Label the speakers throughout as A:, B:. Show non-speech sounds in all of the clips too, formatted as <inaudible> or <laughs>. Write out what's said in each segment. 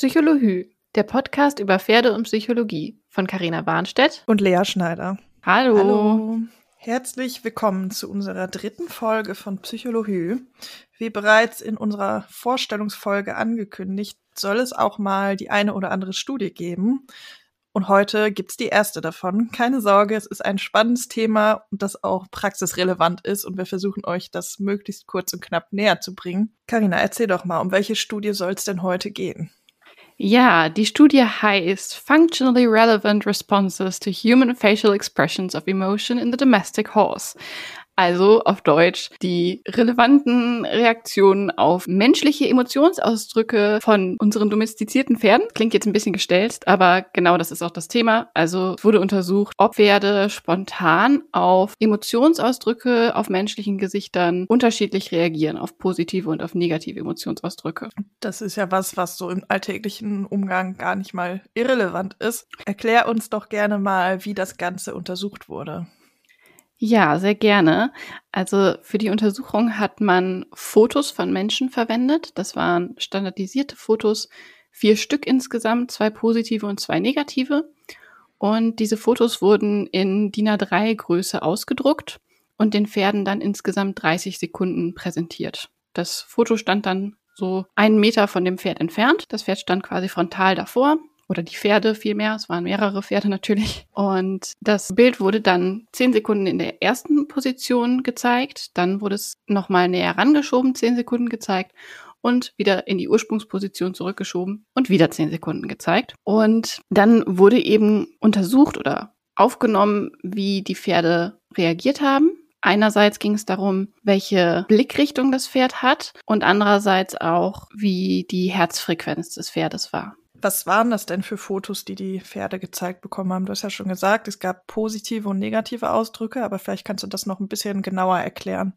A: Psychologie, der Podcast über Pferde und Psychologie von Carina Warnstedt
B: und Lea Schneider.
A: Hallo.
B: Hallo. Herzlich willkommen zu unserer dritten Folge von Psychologie. Wie bereits in unserer Vorstellungsfolge angekündigt, soll es auch mal die eine oder andere Studie geben. Und heute gibt's die erste davon. Keine Sorge, es ist ein spannendes Thema und das auch praxisrelevant ist und wir versuchen euch das möglichst kurz und knapp näher zu bringen. Karina, erzähl doch mal, um welche Studie soll es denn heute gehen?
A: Ja, die Studie heißt Functionally Relevant Responses to Human Facial Expressions of Emotion in the Domestic Horse. Also auf Deutsch die relevanten Reaktionen auf menschliche Emotionsausdrücke von unseren domestizierten Pferden. Klingt jetzt ein bisschen gestellt, aber genau das ist auch das Thema. Also wurde untersucht, ob Pferde spontan auf Emotionsausdrücke auf menschlichen Gesichtern unterschiedlich reagieren, auf positive und auf negative Emotionsausdrücke.
B: Das ist ja was, was so im alltäglichen Umgang gar nicht mal irrelevant ist. Erklär uns doch gerne mal, wie das Ganze untersucht wurde.
A: Ja, sehr gerne. Also für die Untersuchung hat man Fotos von Menschen verwendet. Das waren standardisierte Fotos, vier Stück insgesamt, zwei positive und zwei negative. Und diese Fotos wurden in DIN A3 Größe ausgedruckt und den Pferden dann insgesamt 30 Sekunden präsentiert. Das Foto stand dann so einen Meter von dem Pferd entfernt. Das Pferd stand quasi frontal davor oder die Pferde vielmehr. Es waren mehrere Pferde natürlich. Und das Bild wurde dann zehn Sekunden in der ersten Position gezeigt. Dann wurde es nochmal näher rangeschoben, zehn Sekunden gezeigt und wieder in die Ursprungsposition zurückgeschoben und wieder zehn Sekunden gezeigt. Und dann wurde eben untersucht oder aufgenommen, wie die Pferde reagiert haben. Einerseits ging es darum, welche Blickrichtung das Pferd hat und andererseits auch, wie die Herzfrequenz des Pferdes war.
B: Was waren das denn für Fotos, die die Pferde gezeigt bekommen haben? Du hast ja schon gesagt, es gab positive und negative Ausdrücke, aber vielleicht kannst du das noch ein bisschen genauer erklären.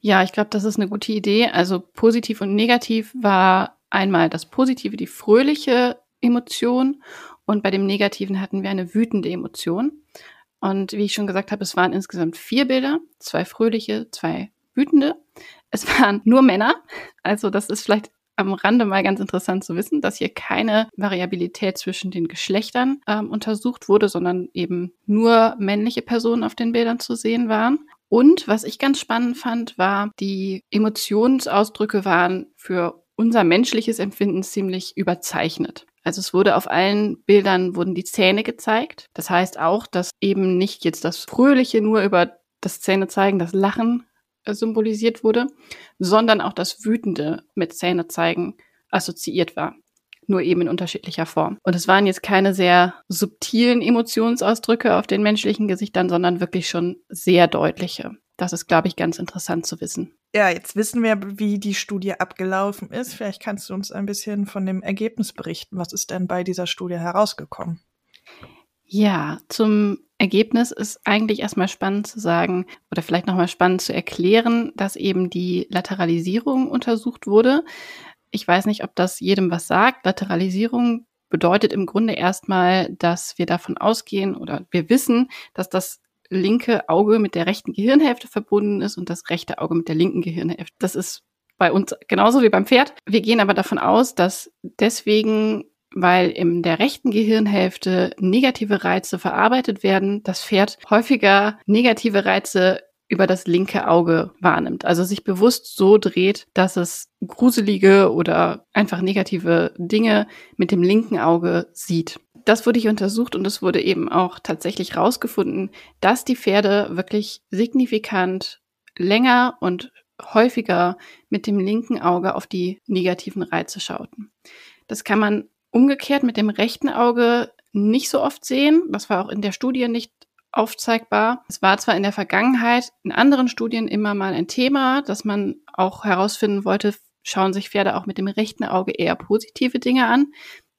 A: Ja, ich glaube, das ist eine gute Idee. Also positiv und negativ war einmal das Positive, die fröhliche Emotion und bei dem Negativen hatten wir eine wütende Emotion. Und wie ich schon gesagt habe, es waren insgesamt vier Bilder, zwei fröhliche, zwei wütende. Es waren nur Männer, also das ist vielleicht am Rande mal ganz interessant zu wissen, dass hier keine Variabilität zwischen den Geschlechtern ähm, untersucht wurde, sondern eben nur männliche Personen auf den Bildern zu sehen waren. Und was ich ganz spannend fand, war, die Emotionsausdrücke waren für unser menschliches Empfinden ziemlich überzeichnet. Also es wurde auf allen Bildern wurden die Zähne gezeigt. Das heißt auch, dass eben nicht jetzt das Fröhliche nur über das Zähne zeigen, das Lachen symbolisiert wurde, sondern auch das Wütende mit Zähne zeigen assoziiert war. Nur eben in unterschiedlicher Form. Und es waren jetzt keine sehr subtilen Emotionsausdrücke auf den menschlichen Gesichtern, sondern wirklich schon sehr deutliche. Das ist, glaube ich, ganz interessant zu wissen.
B: Ja, jetzt wissen wir, wie die Studie abgelaufen ist. Vielleicht kannst du uns ein bisschen von dem Ergebnis berichten. Was ist denn bei dieser Studie herausgekommen?
A: Ja, zum Ergebnis ist eigentlich erstmal spannend zu sagen oder vielleicht nochmal spannend zu erklären, dass eben die Lateralisierung untersucht wurde. Ich weiß nicht, ob das jedem was sagt. Lateralisierung bedeutet im Grunde erstmal, dass wir davon ausgehen oder wir wissen, dass das linke Auge mit der rechten Gehirnhälfte verbunden ist und das rechte Auge mit der linken Gehirnhälfte. Das ist bei uns genauso wie beim Pferd. Wir gehen aber davon aus, dass deswegen weil in der rechten Gehirnhälfte negative Reize verarbeitet werden, das Pferd häufiger negative Reize über das linke Auge wahrnimmt. Also sich bewusst so dreht, dass es gruselige oder einfach negative Dinge mit dem linken Auge sieht. Das wurde hier untersucht und es wurde eben auch tatsächlich rausgefunden, dass die Pferde wirklich signifikant länger und häufiger mit dem linken Auge auf die negativen Reize schauten. Das kann man umgekehrt mit dem rechten Auge nicht so oft sehen. Das war auch in der Studie nicht aufzeigbar. Es war zwar in der Vergangenheit in anderen Studien immer mal ein Thema, dass man auch herausfinden wollte, schauen sich Pferde auch mit dem rechten Auge eher positive Dinge an.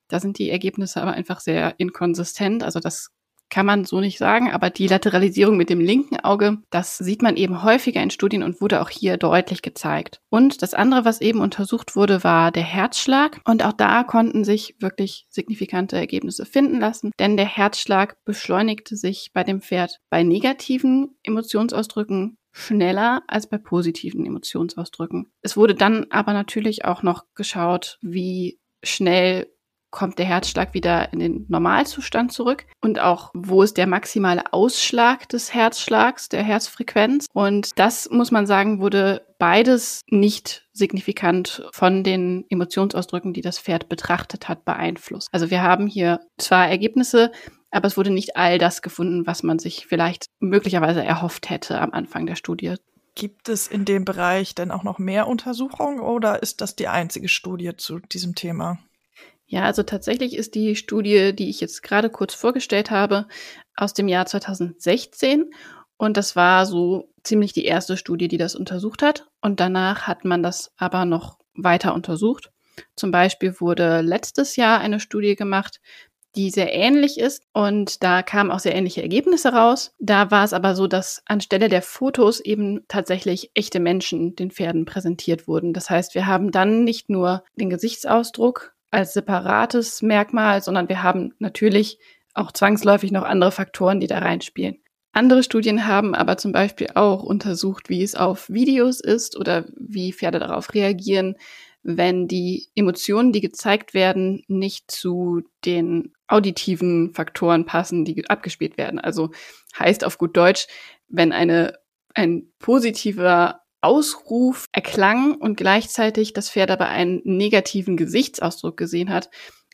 A: Da sind die Ergebnisse aber einfach sehr inkonsistent. Also das kann man so nicht sagen, aber die Lateralisierung mit dem linken Auge, das sieht man eben häufiger in Studien und wurde auch hier deutlich gezeigt. Und das andere, was eben untersucht wurde, war der Herzschlag. Und auch da konnten sich wirklich signifikante Ergebnisse finden lassen, denn der Herzschlag beschleunigte sich bei dem Pferd bei negativen Emotionsausdrücken schneller als bei positiven Emotionsausdrücken. Es wurde dann aber natürlich auch noch geschaut, wie schnell kommt der Herzschlag wieder in den Normalzustand zurück und auch wo ist der maximale Ausschlag des Herzschlags, der Herzfrequenz. Und das muss man sagen, wurde beides nicht signifikant von den Emotionsausdrücken, die das Pferd betrachtet hat, beeinflusst. Also wir haben hier zwar Ergebnisse, aber es wurde nicht all das gefunden, was man sich vielleicht möglicherweise erhofft hätte am Anfang der Studie.
B: Gibt es in dem Bereich denn auch noch mehr Untersuchungen oder ist das die einzige Studie zu diesem Thema?
A: Ja, also tatsächlich ist die Studie, die ich jetzt gerade kurz vorgestellt habe, aus dem Jahr 2016 und das war so ziemlich die erste Studie, die das untersucht hat. Und danach hat man das aber noch weiter untersucht. Zum Beispiel wurde letztes Jahr eine Studie gemacht, die sehr ähnlich ist und da kamen auch sehr ähnliche Ergebnisse raus. Da war es aber so, dass anstelle der Fotos eben tatsächlich echte Menschen den Pferden präsentiert wurden. Das heißt, wir haben dann nicht nur den Gesichtsausdruck als separates Merkmal, sondern wir haben natürlich auch zwangsläufig noch andere Faktoren, die da reinspielen. Andere Studien haben aber zum Beispiel auch untersucht, wie es auf Videos ist oder wie Pferde darauf reagieren, wenn die Emotionen, die gezeigt werden, nicht zu den auditiven Faktoren passen, die abgespielt werden. Also heißt auf gut Deutsch, wenn eine, ein positiver Ausruf erklang und gleichzeitig das Pferd aber einen negativen Gesichtsausdruck gesehen hat,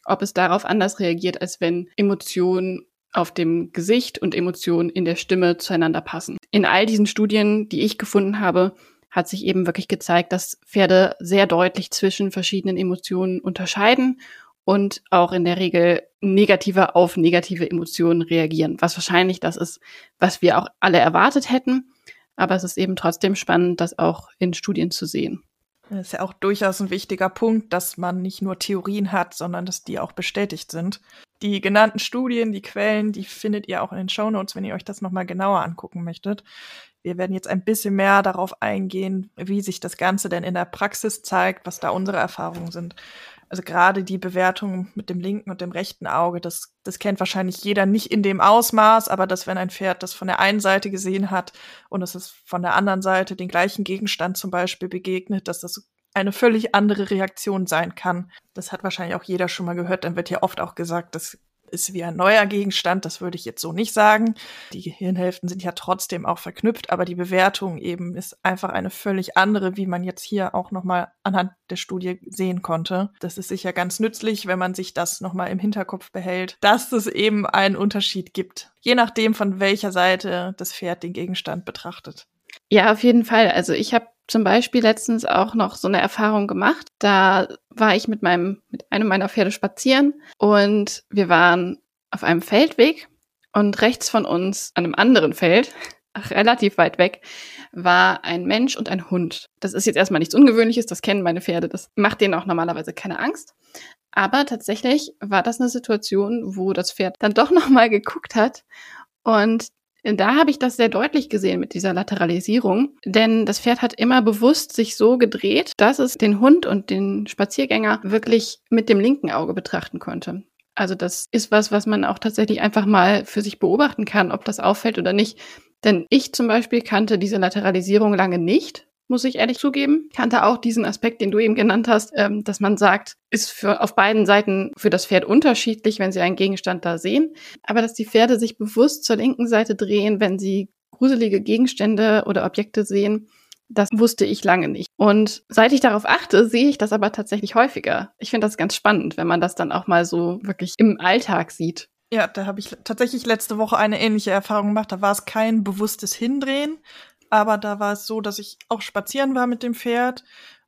A: ob es darauf anders reagiert, als wenn Emotionen auf dem Gesicht und Emotionen in der Stimme zueinander passen. In all diesen Studien, die ich gefunden habe, hat sich eben wirklich gezeigt, dass Pferde sehr deutlich zwischen verschiedenen Emotionen unterscheiden und auch in der Regel negativer auf negative Emotionen reagieren, was wahrscheinlich das ist, was wir auch alle erwartet hätten. Aber es ist eben trotzdem spannend, das auch in Studien zu sehen.
B: Das ist ja auch durchaus ein wichtiger Punkt, dass man nicht nur Theorien hat, sondern dass die auch bestätigt sind. Die genannten Studien, die Quellen, die findet ihr auch in den Shownotes, wenn ihr euch das nochmal genauer angucken möchtet. Wir werden jetzt ein bisschen mehr darauf eingehen, wie sich das Ganze denn in der Praxis zeigt, was da unsere Erfahrungen sind. Also gerade die Bewertung mit dem linken und dem rechten Auge, das, das kennt wahrscheinlich jeder nicht in dem Ausmaß, aber dass wenn ein Pferd das von der einen Seite gesehen hat und es ist von der anderen Seite den gleichen Gegenstand zum Beispiel begegnet, dass das eine völlig andere Reaktion sein kann. Das hat wahrscheinlich auch jeder schon mal gehört. Dann wird ja oft auch gesagt, das ist wie ein neuer Gegenstand. Das würde ich jetzt so nicht sagen. Die Gehirnhälften sind ja trotzdem auch verknüpft, aber die Bewertung eben ist einfach eine völlig andere, wie man jetzt hier auch nochmal anhand der Studie sehen konnte. Das ist sicher ganz nützlich, wenn man sich das nochmal im Hinterkopf behält, dass es eben einen Unterschied gibt, je nachdem, von welcher Seite das Pferd den Gegenstand betrachtet.
A: Ja, auf jeden Fall. Also ich habe zum Beispiel letztens auch noch so eine Erfahrung gemacht. Da war ich mit meinem, mit einem meiner Pferde spazieren und wir waren auf einem Feldweg und rechts von uns an einem anderen Feld, <laughs> relativ weit weg, war ein Mensch und ein Hund. Das ist jetzt erstmal nichts Ungewöhnliches, das kennen meine Pferde, das macht denen auch normalerweise keine Angst. Aber tatsächlich war das eine Situation, wo das Pferd dann doch <laughs> nochmal geguckt hat und da habe ich das sehr deutlich gesehen mit dieser Lateralisierung, denn das Pferd hat immer bewusst sich so gedreht, dass es den Hund und den Spaziergänger wirklich mit dem linken Auge betrachten konnte. Also das ist was, was man auch tatsächlich einfach mal für sich beobachten kann, ob das auffällt oder nicht. Denn ich zum Beispiel kannte diese Lateralisierung lange nicht muss ich ehrlich zugeben. Kannte auch diesen Aspekt, den du eben genannt hast, ähm, dass man sagt, ist für auf beiden Seiten für das Pferd unterschiedlich, wenn sie einen Gegenstand da sehen. Aber dass die Pferde sich bewusst zur linken Seite drehen, wenn sie gruselige Gegenstände oder Objekte sehen, das wusste ich lange nicht. Und seit ich darauf achte, sehe ich das aber tatsächlich häufiger. Ich finde das ganz spannend, wenn man das dann auch mal so wirklich im Alltag sieht.
B: Ja, da habe ich tatsächlich letzte Woche eine ähnliche Erfahrung gemacht. Da war es kein bewusstes Hindrehen, aber da war es so, dass ich auch spazieren war mit dem Pferd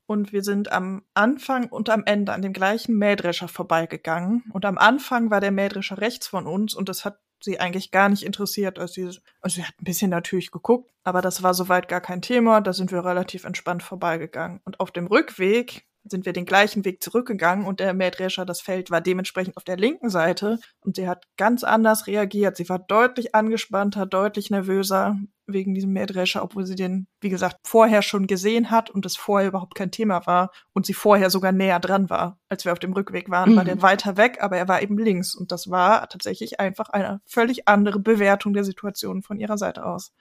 B: und wir sind am Anfang und am Ende an dem gleichen Mähdrescher vorbeigegangen. Und am Anfang war der Mähdrescher rechts von uns und das hat sie eigentlich gar nicht interessiert. Also sie, also sie hat ein bisschen natürlich geguckt, aber das war soweit gar kein Thema. Da sind wir relativ entspannt vorbeigegangen. Und auf dem Rückweg sind wir den gleichen Weg zurückgegangen und der Mähdrescher, das Feld war dementsprechend auf der linken Seite und sie hat ganz anders reagiert. Sie war deutlich angespannter, deutlich nervöser wegen diesem Mähdrescher, obwohl sie den, wie gesagt, vorher schon gesehen hat und es vorher überhaupt kein Thema war und sie vorher sogar näher dran war. Als wir auf dem Rückweg waren, mhm. war der weiter weg, aber er war eben links und das war tatsächlich einfach eine völlig andere Bewertung der Situation von ihrer Seite aus.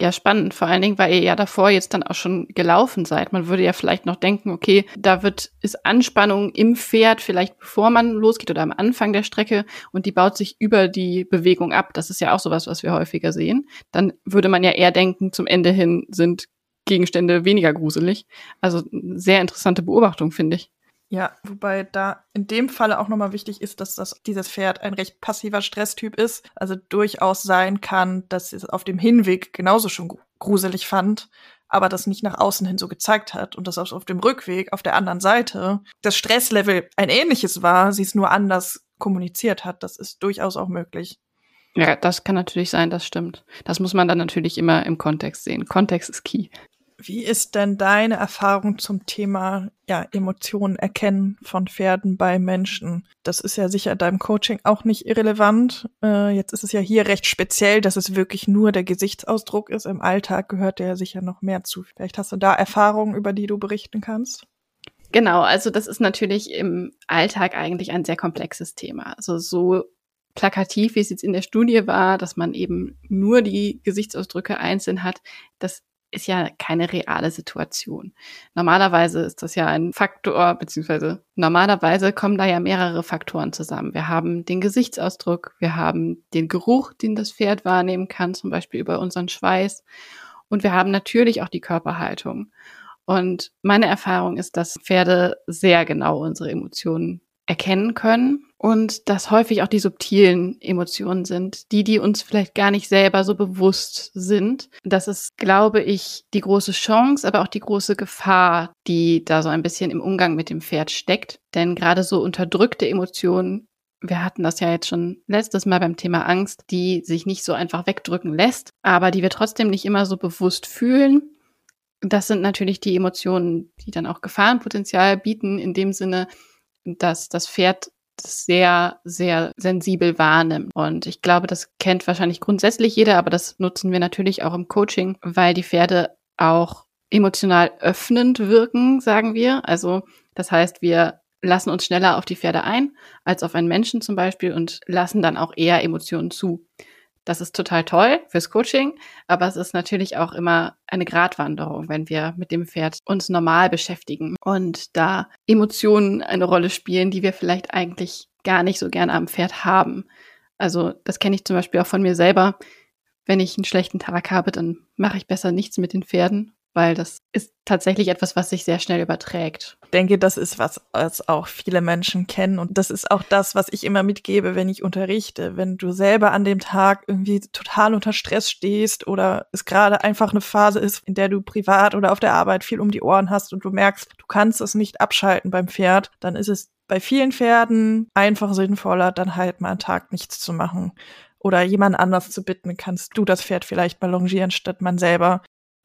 A: Ja spannend, vor allen Dingen, weil ihr ja davor jetzt dann auch schon gelaufen seid. Man würde ja vielleicht noch denken, okay, da wird, ist Anspannung im Pferd vielleicht bevor man losgeht oder am Anfang der Strecke und die baut sich über die Bewegung ab. Das ist ja auch sowas, was wir häufiger sehen. Dann würde man ja eher denken, zum Ende hin sind Gegenstände weniger gruselig. Also sehr interessante Beobachtung, finde ich.
B: Ja, wobei da in dem Falle auch nochmal wichtig ist, dass das, dieses Pferd ein recht passiver Stresstyp ist. Also durchaus sein kann, dass es auf dem Hinweg genauso schon gruselig fand, aber das nicht nach außen hin so gezeigt hat und dass auf dem Rückweg auf der anderen Seite das Stresslevel ein ähnliches war, sie es nur anders kommuniziert hat. Das ist durchaus auch möglich.
A: Ja, das kann natürlich sein, das stimmt. Das muss man dann natürlich immer im Kontext sehen. Kontext ist key.
B: Wie ist denn deine Erfahrung zum Thema ja, Emotionen erkennen von Pferden bei Menschen? Das ist ja sicher in deinem Coaching auch nicht irrelevant. Äh, jetzt ist es ja hier recht speziell, dass es wirklich nur der Gesichtsausdruck ist. Im Alltag gehört der sicher noch mehr zu. Vielleicht hast du da Erfahrungen, über die du berichten kannst?
A: Genau, also das ist natürlich im Alltag eigentlich ein sehr komplexes Thema. Also so plakativ, wie es jetzt in der Studie war, dass man eben nur die Gesichtsausdrücke einzeln hat, das ist ja keine reale Situation. Normalerweise ist das ja ein Faktor, beziehungsweise normalerweise kommen da ja mehrere Faktoren zusammen. Wir haben den Gesichtsausdruck, wir haben den Geruch, den das Pferd wahrnehmen kann, zum Beispiel über unseren Schweiß. Und wir haben natürlich auch die Körperhaltung. Und meine Erfahrung ist, dass Pferde sehr genau unsere Emotionen erkennen können und dass häufig auch die subtilen Emotionen sind, die, die uns vielleicht gar nicht selber so bewusst sind. Das ist, glaube ich, die große Chance, aber auch die große Gefahr, die da so ein bisschen im Umgang mit dem Pferd steckt. Denn gerade so unterdrückte Emotionen wir hatten das ja jetzt schon letztes Mal beim Thema Angst, die sich nicht so einfach wegdrücken lässt, aber die wir trotzdem nicht immer so bewusst fühlen. Das sind natürlich die Emotionen, die dann auch Gefahrenpotenzial bieten, in dem Sinne, dass das Pferd sehr, sehr sensibel wahrnimmt. Und ich glaube, das kennt wahrscheinlich grundsätzlich jeder, aber das nutzen wir natürlich auch im Coaching, weil die Pferde auch emotional öffnend wirken, sagen wir. Also das heißt, wir lassen uns schneller auf die Pferde ein als auf einen Menschen zum Beispiel und lassen dann auch eher Emotionen zu. Das ist total toll fürs Coaching, aber es ist natürlich auch immer eine Gratwanderung, wenn wir mit dem Pferd uns normal beschäftigen und da Emotionen eine Rolle spielen, die wir vielleicht eigentlich gar nicht so gerne am Pferd haben. Also das kenne ich zum Beispiel auch von mir selber. Wenn ich einen schlechten Tag habe, dann mache ich besser nichts mit den Pferden weil das ist tatsächlich etwas, was sich sehr schnell überträgt.
B: Ich denke, das ist was, was auch viele Menschen kennen und das ist auch das, was ich immer mitgebe, wenn ich unterrichte. Wenn du selber an dem Tag irgendwie total unter Stress stehst oder es gerade einfach eine Phase ist, in der du privat oder auf der Arbeit viel um die Ohren hast und du merkst, du kannst es nicht abschalten beim Pferd, dann ist es bei vielen Pferden einfach sinnvoller, dann halt mal einen Tag nichts zu machen oder jemand anders zu bitten, kannst du das Pferd vielleicht mal longieren, statt man selber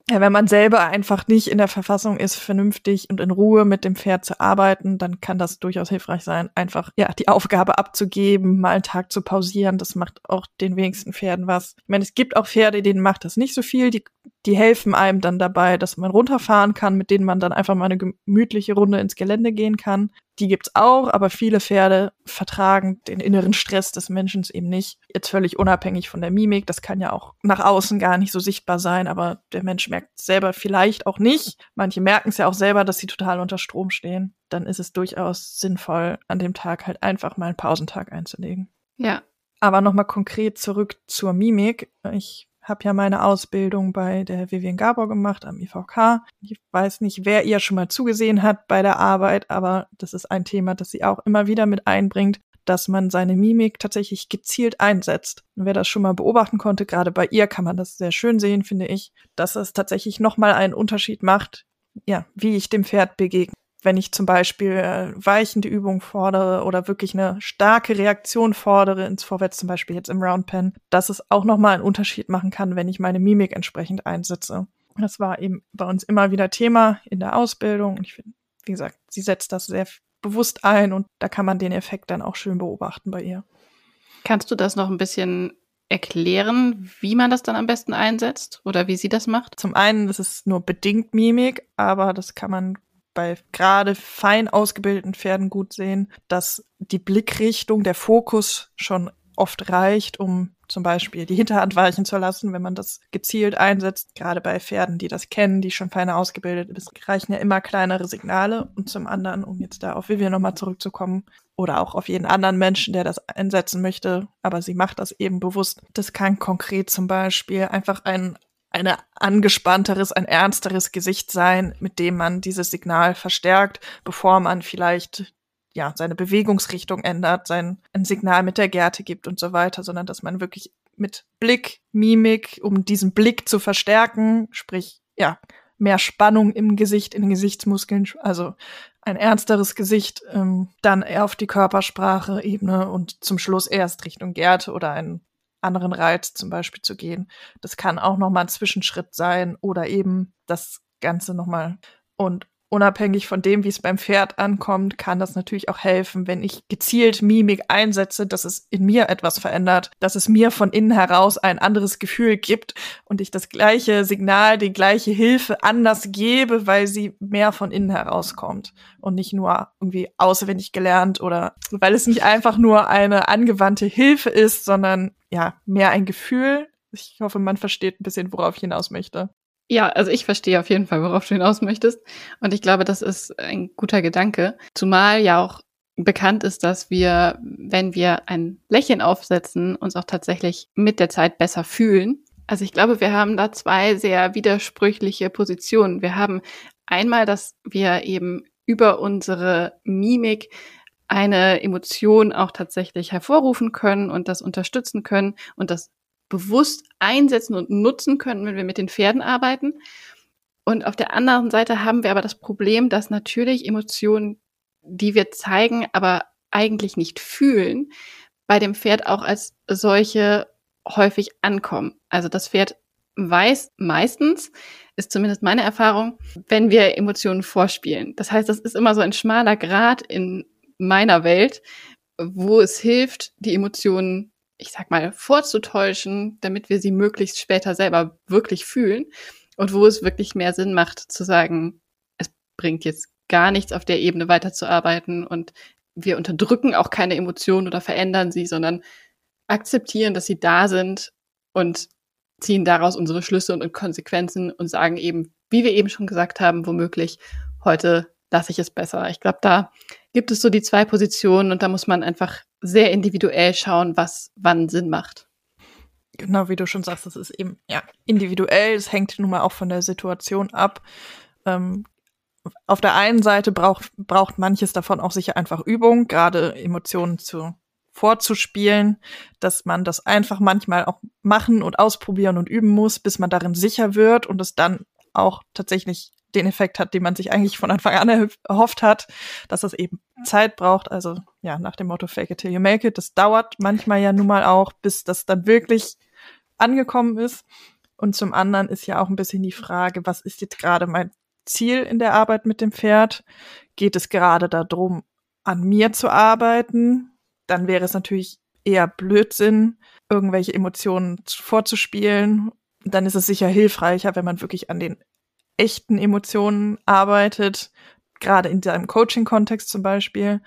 B: ja, wenn man selber einfach nicht in der Verfassung ist, vernünftig und in Ruhe mit dem Pferd zu arbeiten, dann kann das durchaus hilfreich sein, einfach ja die Aufgabe abzugeben, mal einen Tag zu pausieren. Das macht auch den wenigsten Pferden was. Ich meine, es gibt auch Pferde, denen macht das nicht so viel. Die, die helfen einem dann dabei, dass man runterfahren kann, mit denen man dann einfach mal eine gemütliche Runde ins Gelände gehen kann. Die gibt's auch, aber viele Pferde vertragen den inneren Stress des Menschen eben nicht. Jetzt völlig unabhängig von der Mimik. Das kann ja auch nach außen gar nicht so sichtbar sein, aber der Mensch merkt selber vielleicht auch nicht. Manche merken es ja auch selber, dass sie total unter Strom stehen. Dann ist es durchaus sinnvoll, an dem Tag halt einfach mal einen Pausentag einzulegen.
A: Ja.
B: Aber nochmal konkret zurück zur Mimik. Ich habe ja meine Ausbildung bei der Vivian Gabor gemacht am IVK. Ich weiß nicht, wer ihr schon mal zugesehen hat bei der Arbeit, aber das ist ein Thema, das sie auch immer wieder mit einbringt, dass man seine Mimik tatsächlich gezielt einsetzt. Und wer das schon mal beobachten konnte, gerade bei ihr kann man das sehr schön sehen, finde ich, dass es tatsächlich nochmal einen Unterschied macht, ja, wie ich dem Pferd begegne wenn ich zum Beispiel äh, weichende Übung fordere oder wirklich eine starke Reaktion fordere ins Vorwärts, zum Beispiel jetzt im Round Pen, dass es auch nochmal einen Unterschied machen kann, wenn ich meine Mimik entsprechend einsetze. Das war eben bei uns immer wieder Thema in der Ausbildung. Und ich finde, wie gesagt, sie setzt das sehr bewusst ein und da kann man den Effekt dann auch schön beobachten bei ihr.
A: Kannst du das noch ein bisschen erklären, wie man das dann am besten einsetzt oder wie sie das macht?
B: Zum einen ist es nur bedingt Mimik, aber das kann man bei gerade fein ausgebildeten Pferden gut sehen, dass die Blickrichtung, der Fokus schon oft reicht, um zum Beispiel die Hinterhand weichen zu lassen, wenn man das gezielt einsetzt. Gerade bei Pferden, die das kennen, die schon feiner ausgebildet sind, reichen ja immer kleinere Signale. Und zum anderen, um jetzt da auf Vivian nochmal zurückzukommen, oder auch auf jeden anderen Menschen, der das einsetzen möchte, aber sie macht das eben bewusst. Das kann konkret zum Beispiel einfach ein ein angespannteres, ein ernsteres Gesicht sein, mit dem man dieses Signal verstärkt, bevor man vielleicht ja, seine Bewegungsrichtung ändert, sein ein Signal mit der Gerte gibt und so weiter, sondern dass man wirklich mit Blick, Mimik, um diesen Blick zu verstärken, sprich, ja, mehr Spannung im Gesicht, in den Gesichtsmuskeln, also ein ernsteres Gesicht, ähm, dann eher auf die Körpersprache-Ebene und zum Schluss erst Richtung Gerte oder einen anderen Reiz zum Beispiel zu gehen. Das kann auch nochmal ein Zwischenschritt sein oder eben das Ganze nochmal und unabhängig von dem, wie es beim Pferd ankommt, kann das natürlich auch helfen, wenn ich gezielt Mimik einsetze, dass es in mir etwas verändert, dass es mir von innen heraus ein anderes Gefühl gibt und ich das gleiche Signal, die gleiche Hilfe anders gebe, weil sie mehr von innen herauskommt und nicht nur irgendwie auswendig gelernt oder weil es nicht einfach nur eine angewandte Hilfe ist, sondern ja, mehr ein Gefühl. Ich hoffe, man versteht ein bisschen, worauf ich hinaus möchte.
A: Ja, also ich verstehe auf jeden Fall, worauf du hinaus möchtest. Und ich glaube, das ist ein guter Gedanke. Zumal ja auch bekannt ist, dass wir, wenn wir ein Lächeln aufsetzen, uns auch tatsächlich mit der Zeit besser fühlen. Also ich glaube, wir haben da zwei sehr widersprüchliche Positionen. Wir haben einmal, dass wir eben über unsere Mimik eine Emotion auch tatsächlich hervorrufen können und das unterstützen können und das bewusst einsetzen und nutzen können, wenn wir mit den Pferden arbeiten. Und auf der anderen Seite haben wir aber das Problem, dass natürlich Emotionen, die wir zeigen, aber eigentlich nicht fühlen, bei dem Pferd auch als solche häufig ankommen. Also das Pferd weiß meistens, ist zumindest meine Erfahrung, wenn wir Emotionen vorspielen. Das heißt, das ist immer so ein schmaler Grad in meiner Welt, wo es hilft, die Emotionen ich sag mal, vorzutäuschen, damit wir sie möglichst später selber wirklich fühlen. Und wo es wirklich mehr Sinn macht, zu sagen, es bringt jetzt gar nichts auf der Ebene weiterzuarbeiten und wir unterdrücken auch keine Emotionen oder verändern sie, sondern akzeptieren, dass sie da sind und ziehen daraus unsere Schlüsse und Konsequenzen und sagen eben, wie wir eben schon gesagt haben, womöglich, heute lasse ich es besser. Ich glaube, da gibt es so die zwei Positionen und da muss man einfach sehr individuell schauen, was wann Sinn macht.
B: Genau, wie du schon sagst, das ist eben ja individuell. Es hängt nun mal auch von der Situation ab. Ähm, auf der einen Seite braucht, braucht manches davon auch sicher einfach Übung, gerade Emotionen zu vorzuspielen, dass man das einfach manchmal auch machen und ausprobieren und üben muss, bis man darin sicher wird und es dann auch tatsächlich den Effekt hat, den man sich eigentlich von Anfang an erhofft hat, dass es eben Zeit braucht. Also ja, nach dem Motto Fake it till you make it. Das dauert manchmal ja nun mal auch, bis das dann wirklich angekommen ist. Und zum anderen ist ja auch ein bisschen die Frage, was ist jetzt gerade mein Ziel in der Arbeit mit dem Pferd? Geht es gerade darum, an mir zu arbeiten? Dann wäre es natürlich eher Blödsinn, irgendwelche Emotionen vorzuspielen. Dann ist es sicher hilfreicher, wenn man wirklich an den echten Emotionen arbeitet, gerade in seinem Coaching-Kontext zum Beispiel?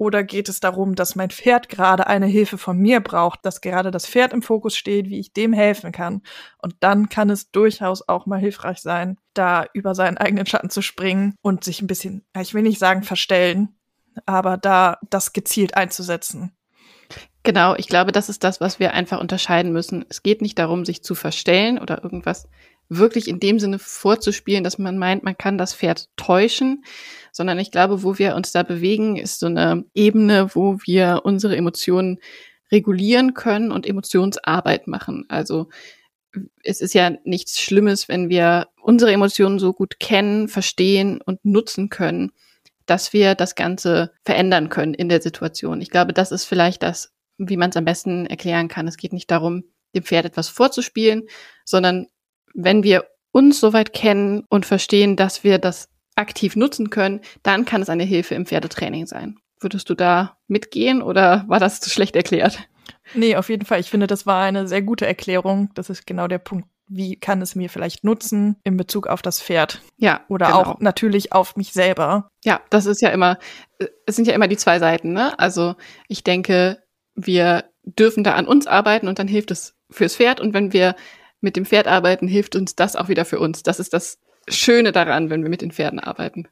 B: Oder geht es darum, dass mein Pferd gerade eine Hilfe von mir braucht, dass gerade das Pferd im Fokus steht, wie ich dem helfen kann? Und dann kann es durchaus auch mal hilfreich sein, da über seinen eigenen Schatten zu springen und sich ein bisschen, ich will nicht sagen verstellen, aber da das gezielt einzusetzen.
A: Genau, ich glaube, das ist das, was wir einfach unterscheiden müssen. Es geht nicht darum, sich zu verstellen oder irgendwas wirklich in dem Sinne vorzuspielen, dass man meint, man kann das Pferd täuschen, sondern ich glaube, wo wir uns da bewegen, ist so eine Ebene, wo wir unsere Emotionen regulieren können und Emotionsarbeit machen. Also es ist ja nichts Schlimmes, wenn wir unsere Emotionen so gut kennen, verstehen und nutzen können, dass wir das Ganze verändern können in der Situation. Ich glaube, das ist vielleicht das, wie man es am besten erklären kann. Es geht nicht darum, dem Pferd etwas vorzuspielen, sondern wenn wir uns soweit kennen und verstehen, dass wir das aktiv nutzen können, dann kann es eine Hilfe im Pferdetraining sein. Würdest du da mitgehen oder war das zu schlecht erklärt?
B: Nee, auf jeden Fall. Ich finde, das war eine sehr gute Erklärung. Das ist genau der Punkt. Wie kann es mir vielleicht nutzen in Bezug auf das Pferd?
A: Ja.
B: Oder genau. auch natürlich auf mich selber.
A: Ja, das ist ja immer, es sind ja immer die zwei Seiten, ne? Also ich denke, wir dürfen da an uns arbeiten und dann hilft es fürs Pferd. Und wenn wir mit dem Pferd arbeiten, hilft uns das auch wieder für uns. Das ist das Schöne daran, wenn wir mit den Pferden arbeiten.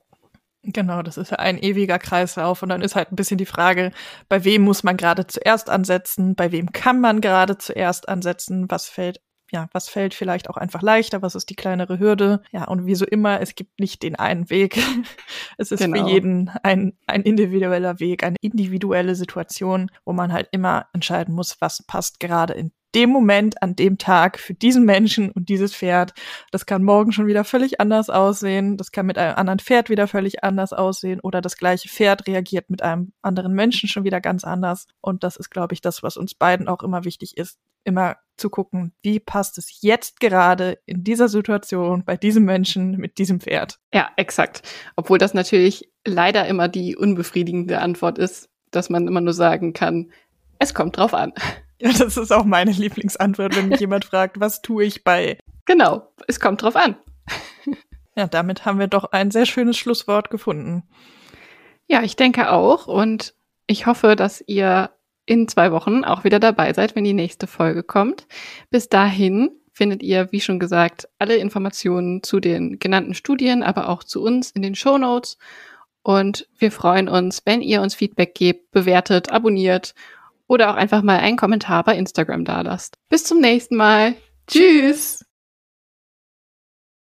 B: Genau, das ist ja ein ewiger Kreislauf. Und dann ist halt ein bisschen die Frage, bei wem muss man gerade zuerst ansetzen? Bei wem kann man gerade zuerst ansetzen? Was fällt ja, was fällt vielleicht auch einfach leichter, was ist die kleinere Hürde? Ja, und wie so immer, es gibt nicht den einen Weg. <laughs> es ist genau. für jeden ein, ein individueller Weg, eine individuelle Situation, wo man halt immer entscheiden muss, was passt gerade in dem Moment, an dem Tag für diesen Menschen und dieses Pferd. Das kann morgen schon wieder völlig anders aussehen. Das kann mit einem anderen Pferd wieder völlig anders aussehen. Oder das gleiche Pferd reagiert mit einem anderen Menschen schon wieder ganz anders. Und das ist, glaube ich, das, was uns beiden auch immer wichtig ist. Immer zu gucken, wie passt es jetzt gerade in dieser Situation bei diesem Menschen mit diesem Pferd.
A: Ja, exakt. Obwohl das natürlich leider immer die unbefriedigende Antwort ist, dass man immer nur sagen kann, es kommt drauf an.
B: Ja, das ist auch meine Lieblingsantwort, wenn mich jemand <laughs> fragt, was tue ich bei.
A: Genau, es kommt drauf an.
B: ja, damit haben wir doch ein sehr schönes Schlusswort gefunden.
A: Ja, ich denke auch. Und ich hoffe, dass ihr in zwei Wochen auch wieder dabei seid, wenn die nächste Folge kommt. Bis dahin findet ihr, wie schon gesagt, alle Informationen zu den genannten Studien, aber auch zu uns in den Show Notes. Und wir freuen uns, wenn ihr uns Feedback gebt, bewertet, abonniert oder auch einfach mal einen Kommentar bei Instagram dalasst. Bis zum nächsten Mal. Tschüss.